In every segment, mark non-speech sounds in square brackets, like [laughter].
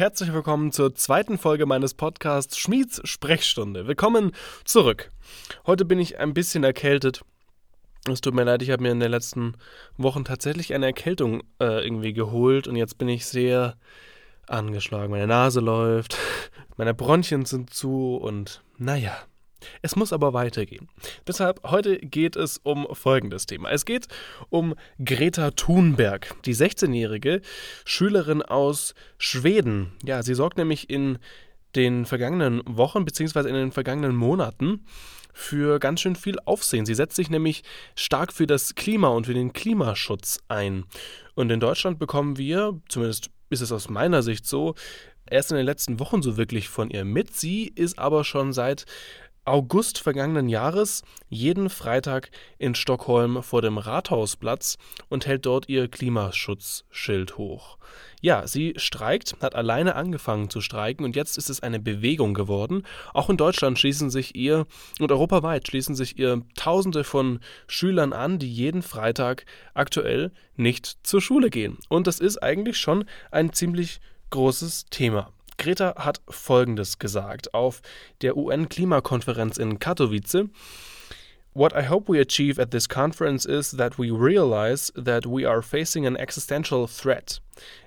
herzlich willkommen zur zweiten Folge meines Podcasts Schmieds Sprechstunde. Willkommen zurück. Heute bin ich ein bisschen erkältet. Es tut mir leid, ich habe mir in den letzten Wochen tatsächlich eine Erkältung äh, irgendwie geholt und jetzt bin ich sehr angeschlagen. Meine Nase läuft, [laughs] meine Bronchien sind zu und naja, es muss aber weitergehen. Deshalb heute geht es um folgendes Thema. Es geht um Greta Thunberg, die 16-jährige Schülerin aus Schweden. Ja, sie sorgt nämlich in den vergangenen Wochen bzw. in den vergangenen Monaten für ganz schön viel Aufsehen. Sie setzt sich nämlich stark für das Klima und für den Klimaschutz ein. Und in Deutschland bekommen wir, zumindest ist es aus meiner Sicht so, erst in den letzten Wochen so wirklich von ihr mit. Sie ist aber schon seit August vergangenen Jahres jeden Freitag in Stockholm vor dem Rathausplatz und hält dort ihr Klimaschutzschild hoch. Ja, sie streikt, hat alleine angefangen zu streiken und jetzt ist es eine Bewegung geworden. Auch in Deutschland schließen sich ihr und europaweit schließen sich ihr Tausende von Schülern an, die jeden Freitag aktuell nicht zur Schule gehen. Und das ist eigentlich schon ein ziemlich großes Thema. Greta hat Folgendes gesagt auf der UN-Klimakonferenz in Katowice. What I hope we achieve at this conference is that we realize that we are facing an existential threat.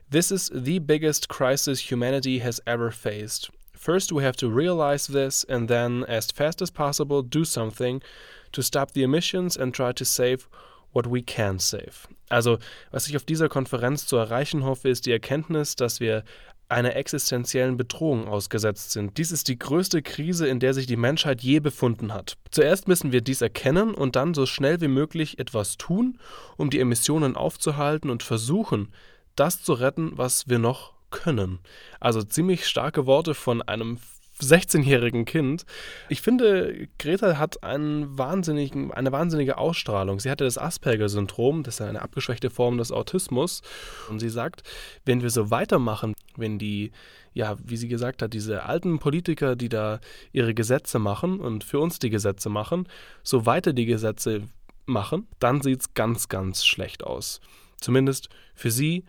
This is the biggest crisis humanity has ever faced. First, we have to realize this and then, as fast as possible, do something to stop the emissions and try to save what we can save. Also, was ich auf dieser Konferenz zu erreichen hoffe, ist die Erkenntnis, dass wir einer existenziellen Bedrohung ausgesetzt sind. Dies ist die größte Krise, in der sich die Menschheit je befunden hat. Zuerst müssen wir dies erkennen und dann so schnell wie möglich etwas tun, um die Emissionen aufzuhalten und versuchen, das zu retten, was wir noch können. Also ziemlich starke Worte von einem 16-jährigen Kind. Ich finde, Greta hat einen wahnsinnigen, eine wahnsinnige Ausstrahlung. Sie hatte das Asperger-Syndrom, das ist eine abgeschwächte Form des Autismus. Und sie sagt, wenn wir so weitermachen, wenn die, ja, wie sie gesagt hat, diese alten Politiker, die da ihre Gesetze machen und für uns die Gesetze machen, so weiter die Gesetze machen, dann sieht es ganz, ganz schlecht aus. Zumindest für sie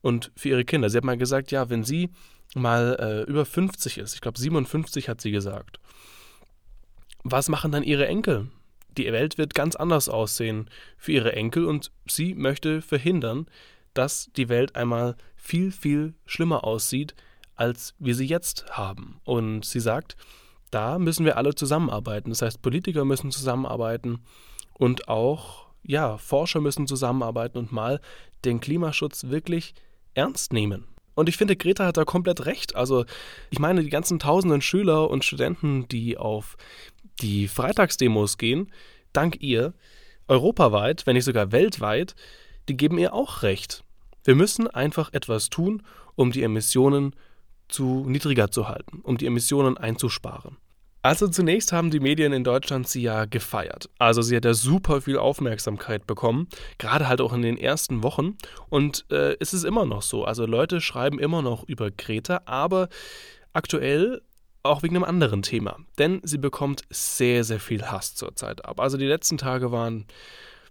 und für ihre Kinder. Sie hat mal gesagt, ja, wenn sie mal äh, über 50 ist, ich glaube 57 hat sie gesagt, was machen dann ihre Enkel? Die Welt wird ganz anders aussehen für ihre Enkel und sie möchte verhindern, dass die Welt einmal viel, viel schlimmer aussieht, als wir sie jetzt haben. Und sie sagt, da müssen wir alle zusammenarbeiten. Das heißt, Politiker müssen zusammenarbeiten und auch ja, Forscher müssen zusammenarbeiten und mal den Klimaschutz wirklich ernst nehmen. Und ich finde, Greta hat da komplett recht. Also, ich meine, die ganzen tausenden Schüler und Studenten, die auf die Freitagsdemos gehen, dank ihr, europaweit, wenn nicht sogar weltweit, die geben ihr auch recht. Wir müssen einfach etwas tun, um die Emissionen zu niedriger zu halten, um die Emissionen einzusparen. Also zunächst haben die Medien in Deutschland sie ja gefeiert. Also sie hat ja super viel Aufmerksamkeit bekommen, gerade halt auch in den ersten Wochen. Und äh, es ist immer noch so. Also Leute schreiben immer noch über Greta, aber aktuell auch wegen einem anderen Thema. Denn sie bekommt sehr, sehr viel Hass zurzeit ab. Also die letzten Tage waren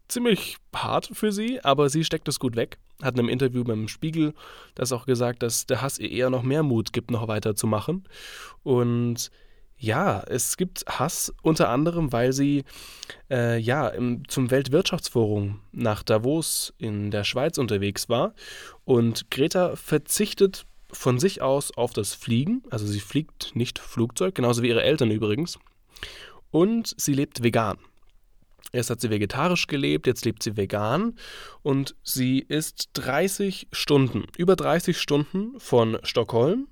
ziemlich hart für sie, aber sie steckt es gut weg. Hat in einem Interview beim Spiegel das auch gesagt, dass der Hass ihr eher noch mehr Mut gibt, noch weiterzumachen. Und ja, es gibt Hass unter anderem, weil sie äh, ja im, zum Weltwirtschaftsforum nach Davos in der Schweiz unterwegs war. Und Greta verzichtet von sich aus auf das Fliegen, also sie fliegt nicht Flugzeug, genauso wie ihre Eltern übrigens, und sie lebt vegan. Erst hat sie vegetarisch gelebt, jetzt lebt sie vegan. Und sie ist 30 Stunden, über 30 Stunden von Stockholm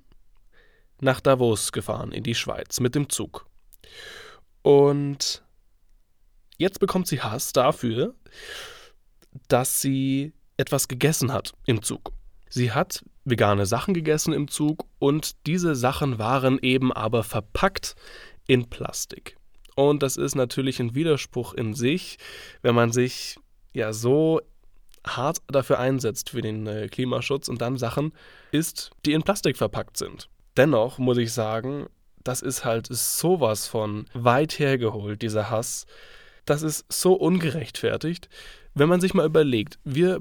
nach Davos gefahren, in die Schweiz, mit dem Zug. Und jetzt bekommt sie Hass dafür, dass sie etwas gegessen hat im Zug. Sie hat vegane Sachen gegessen im Zug und diese Sachen waren eben aber verpackt in Plastik. Und das ist natürlich ein Widerspruch in sich, wenn man sich ja so hart dafür einsetzt für den äh, Klimaschutz und dann Sachen isst, die in Plastik verpackt sind. Dennoch muss ich sagen, das ist halt sowas von weit hergeholt, dieser Hass. Das ist so ungerechtfertigt. Wenn man sich mal überlegt, wir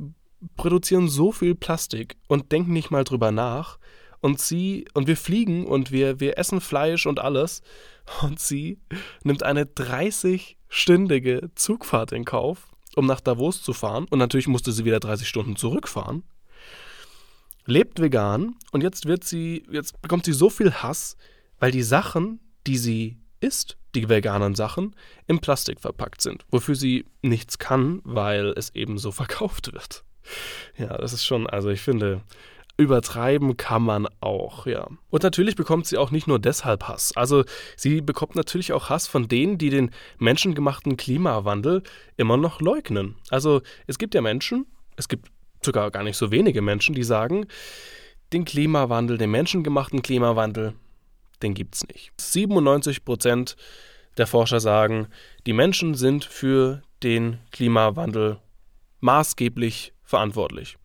produzieren so viel Plastik und denken nicht mal drüber nach. und sie und wir fliegen und wir, wir essen Fleisch und alles [laughs] und sie nimmt eine 30-stündige Zugfahrt in Kauf, um nach Davos zu fahren und natürlich musste sie wieder 30 Stunden zurückfahren. Lebt vegan und jetzt wird sie jetzt bekommt sie so viel Hass, weil die Sachen, die sie isst, die veganen Sachen, im Plastik verpackt sind, wofür sie nichts kann, weil es eben so [laughs] verkauft wird. Ja, das ist schon, also ich finde, übertreiben kann man auch, ja. Und natürlich bekommt sie auch nicht nur deshalb Hass. Also sie bekommt natürlich auch Hass von denen, die den menschengemachten Klimawandel immer noch leugnen. Also es gibt ja Menschen, es gibt sogar gar nicht so wenige Menschen, die sagen, den Klimawandel, den menschengemachten Klimawandel, den gibt's nicht. 97 Prozent der Forscher sagen, die Menschen sind für den Klimawandel maßgeblich verantwortlich.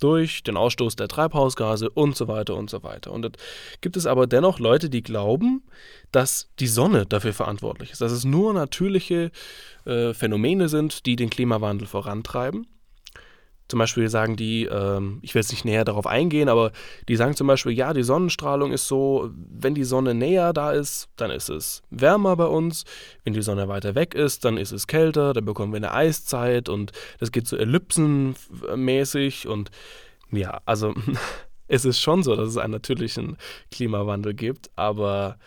Durch den Ausstoß der Treibhausgase und so weiter und so weiter. Und gibt es aber dennoch Leute, die glauben, dass die Sonne dafür verantwortlich ist, dass es nur natürliche äh, Phänomene sind, die den Klimawandel vorantreiben. Zum Beispiel sagen die, ähm, ich will jetzt nicht näher darauf eingehen, aber die sagen zum Beispiel, ja, die Sonnenstrahlung ist so, wenn die Sonne näher da ist, dann ist es wärmer bei uns. Wenn die Sonne weiter weg ist, dann ist es kälter, dann bekommen wir eine Eiszeit und das geht so ellipsenmäßig und ja, also [laughs] es ist schon so, dass es einen natürlichen Klimawandel gibt, aber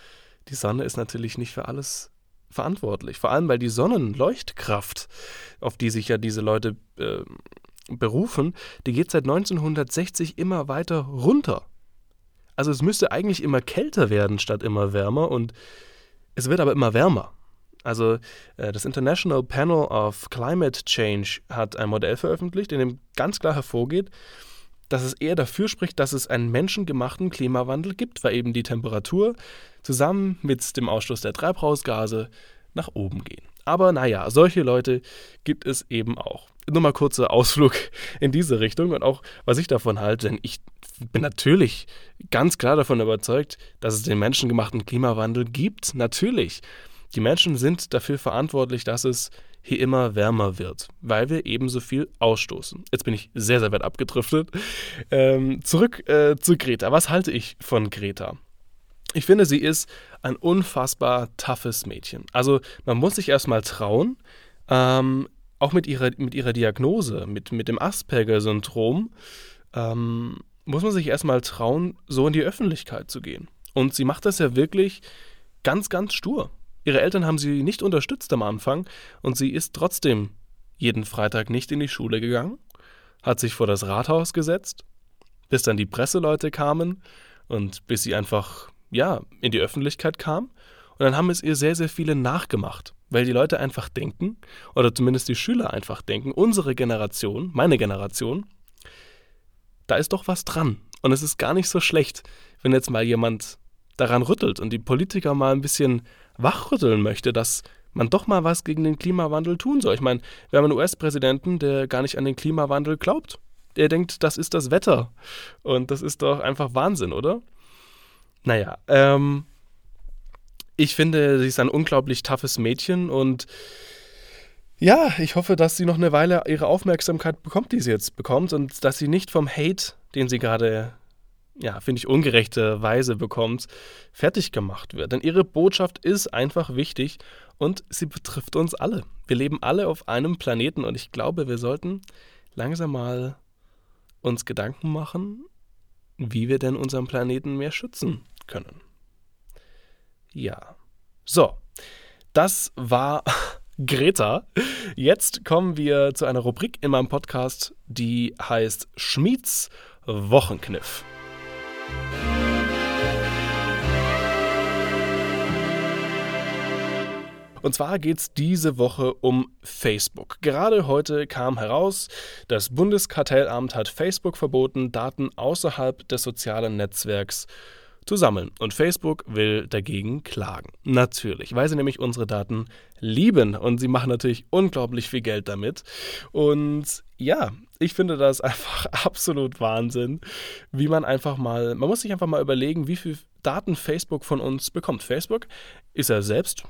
die Sonne ist natürlich nicht für alles verantwortlich. Vor allem, weil die Sonnenleuchtkraft, auf die sich ja diese Leute äh, berufen, die geht seit 1960 immer weiter runter. Also es müsste eigentlich immer kälter werden statt immer wärmer und es wird aber immer wärmer. Also äh, das International Panel of Climate Change hat ein Modell veröffentlicht, in dem ganz klar hervorgeht, dass es eher dafür spricht, dass es einen menschengemachten Klimawandel gibt, weil eben die Temperatur zusammen mit dem Ausstoß der Treibhausgase nach oben gehen. Aber naja, solche Leute gibt es eben auch nur mal kurzer Ausflug in diese Richtung und auch, was ich davon halte, denn ich bin natürlich ganz klar davon überzeugt, dass es den menschengemachten Klimawandel gibt. Natürlich. Die Menschen sind dafür verantwortlich, dass es hier immer wärmer wird, weil wir eben so viel ausstoßen. Jetzt bin ich sehr, sehr weit abgedriftet. Ähm, zurück äh, zu Greta. Was halte ich von Greta? Ich finde, sie ist ein unfassbar toughes Mädchen. Also man muss sich erstmal trauen, ähm, auch mit ihrer, mit ihrer Diagnose, mit, mit dem Asperger-Syndrom, ähm, muss man sich erstmal trauen, so in die Öffentlichkeit zu gehen. Und sie macht das ja wirklich ganz, ganz stur. Ihre Eltern haben sie nicht unterstützt am Anfang und sie ist trotzdem jeden Freitag nicht in die Schule gegangen, hat sich vor das Rathaus gesetzt, bis dann die Presseleute kamen und bis sie einfach, ja, in die Öffentlichkeit kam. Und dann haben es ihr sehr, sehr viele nachgemacht. Weil die Leute einfach denken, oder zumindest die Schüler einfach denken, unsere Generation, meine Generation, da ist doch was dran. Und es ist gar nicht so schlecht, wenn jetzt mal jemand daran rüttelt und die Politiker mal ein bisschen wachrütteln möchte, dass man doch mal was gegen den Klimawandel tun soll. Ich meine, wir haben einen US-Präsidenten, der gar nicht an den Klimawandel glaubt. Der denkt, das ist das Wetter. Und das ist doch einfach Wahnsinn, oder? Naja, ähm, ich finde, sie ist ein unglaublich toughes Mädchen und ja, ich hoffe, dass sie noch eine Weile ihre Aufmerksamkeit bekommt, die sie jetzt bekommt und dass sie nicht vom Hate, den sie gerade, ja, finde ich, ungerechte Weise bekommt, fertig gemacht wird. Denn ihre Botschaft ist einfach wichtig und sie betrifft uns alle. Wir leben alle auf einem Planeten und ich glaube, wir sollten langsam mal uns Gedanken machen, wie wir denn unseren Planeten mehr schützen können. Ja. So, das war [laughs] Greta. Jetzt kommen wir zu einer Rubrik in meinem Podcast, die heißt Schmieds Wochenkniff. Und zwar geht es diese Woche um Facebook. Gerade heute kam heraus, das Bundeskartellamt hat Facebook verboten, Daten außerhalb des sozialen Netzwerks zu sammeln. Und Facebook will dagegen klagen. Natürlich, weil sie nämlich unsere Daten lieben und sie machen natürlich unglaublich viel Geld damit. Und ja, ich finde das [laughs] einfach absolut Wahnsinn, wie man einfach mal, man muss sich einfach mal überlegen, wie viel Daten Facebook von uns bekommt. Facebook ist ja selbst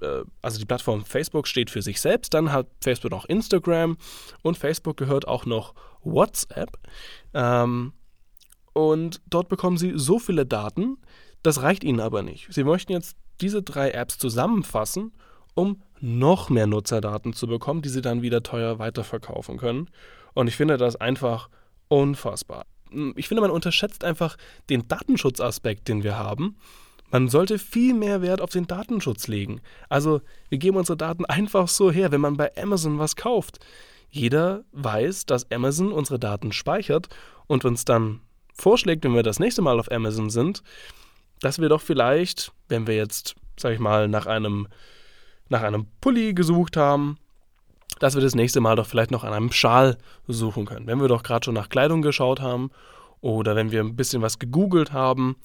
äh, also die Plattform Facebook steht für sich selbst, dann hat Facebook noch Instagram und Facebook gehört auch noch WhatsApp. Ähm, Und dort bekommen Sie so viele Daten, das reicht Ihnen aber nicht. Sie möchten jetzt diese drei Apps zusammenfassen, um noch mehr Nutzerdaten zu bekommen, die Sie dann wieder teuer weiterverkaufen können. Und ich finde das einfach unfassbar. Ich finde, man unterschätzt einfach den Datenschutzaspekt, den wir haben. Man sollte viel mehr Wert auf den Datenschutz legen. Also, wir geben unsere Daten einfach so her, wenn man bei Amazon was kauft. Jeder weiß, dass Amazon unsere Daten speichert und uns dann vorschlägt, wenn wir das nächste Mal auf Amazon sind, dass wir doch vielleicht, wenn wir jetzt, sag ich mal, nach einem, nach einem Pulli gesucht haben, dass wir das nächste Mal doch vielleicht noch an einem Schal suchen können. Wenn wir doch gerade schon nach Kleidung geschaut haben oder wenn wir ein bisschen was gegoogelt haben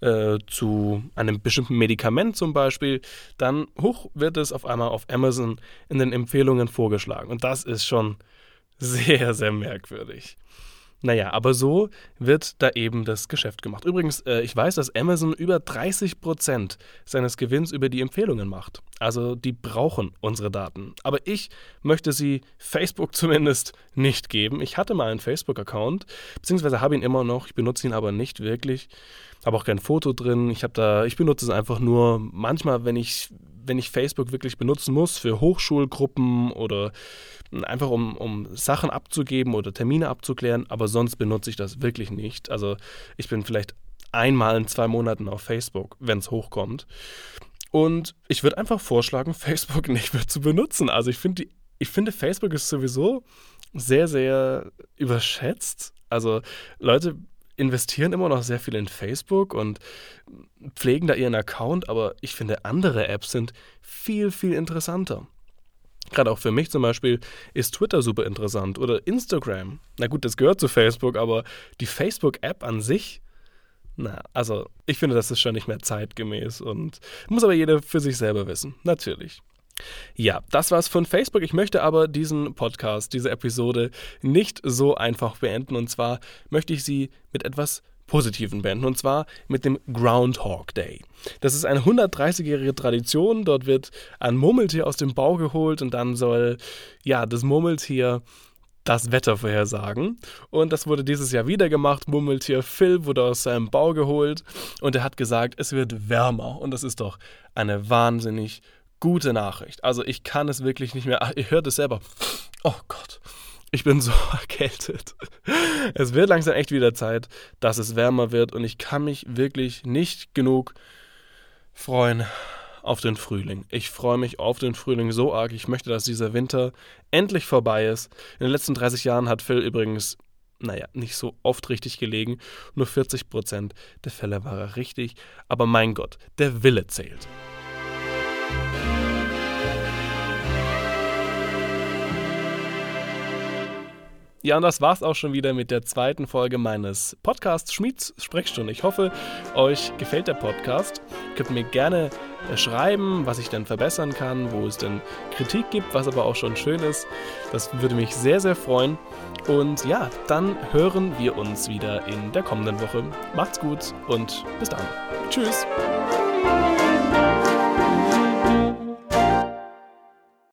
äh, zu einem bestimmten Medikament zum Beispiel, dann hoch wird es auf einmal auf Amazon in den Empfehlungen vorgeschlagen. Und das ist schon sehr, sehr merkwürdig. Naja, aber so wird da eben das Geschäft gemacht. Übrigens, äh, ich weiß, dass Amazon über 30 Prozent seines Gewinns über die Empfehlungen macht. Also die brauchen unsere Daten. Aber ich möchte sie Facebook [laughs] zumindest nicht geben. Ich hatte mal einen Facebook-Account, beziehungsweise habe ihn immer noch. Ich benutze ihn aber nicht wirklich. Habe auch kein Foto drin. Ich habe da, ich benutze es einfach nur manchmal, wenn ich wenn ich Facebook wirklich benutzen muss für Hochschulgruppen oder einfach um, um Sachen abzugeben oder Termine abzuklären, aber sonst benutze ich das wirklich nicht. Also ich bin vielleicht einmal in zwei Monaten auf Facebook, wenn es hochkommt. Und ich würde einfach vorschlagen, [laughs] Facebook nicht mehr zu benutzen. Also ich finde, ich finde, Facebook ist sowieso sehr, sehr überschätzt. Also Leute investieren immer noch sehr viel in Facebook und pflegen da ihren Account, aber ich finde, andere Apps sind viel, viel interessanter. Gerade auch für mich zum Beispiel ist Twitter super interessant oder Instagram. Na gut, das gehört zu Facebook, aber die Facebook-App an sich, na, also ich finde, das ist schon nicht mehr zeitgemäß und muss aber jeder für sich selber wissen. Natürlich. Ja, das war's von Facebook. Ich möchte aber diesen Podcast, diese Episode nicht so einfach beenden. Und zwar möchte ich sie mit etwas Positiven beenden. Und zwar mit dem Groundhog Day. Das ist eine 130-jährige Tradition. Dort wird ein Murmeltier aus dem Bau geholt und dann soll ja das Murmeltier das Wetter vorhersagen. Und das wurde dieses Jahr wieder gemacht. Murmeltier Phil wurde aus seinem Bau geholt und er hat gesagt, es wird wärmer. Und das ist doch eine wahnsinnig gute Nachricht. Also ich kann es wirklich nicht mehr. Ach, ihr hört es selber. Oh Gott. Ich bin [laughs] so erkältet. Es wird langsam echt wieder Zeit, dass es wärmer wird und ich kann mich wirklich nicht genug freuen auf den Frühling. Ich freue mich auf den Frühling so arg. Ich möchte, dass dieser Winter endlich vorbei ist. In den letzten 30 Jahren hat Phil übrigens, naja, nicht so oft richtig gelegen. Nur 40 Prozent der Fälle war er richtig. Aber mein Gott, der Wille zählt. Ja, und das war's auch schon wieder mit der zweiten Folge meines Podcasts Schmieds Sprechstunde. Ich hoffe, euch gefällt der Podcast. Ihr könnt mir gerne äh, schreiben, was ich denn verbessern kann, wo es denn Kritik gibt, was aber auch schon schön ist. Das würde mich sehr, sehr freuen. Und ja, dann hören wir uns wieder in der kommenden Woche. Macht's gut und bis dann. Tschüss.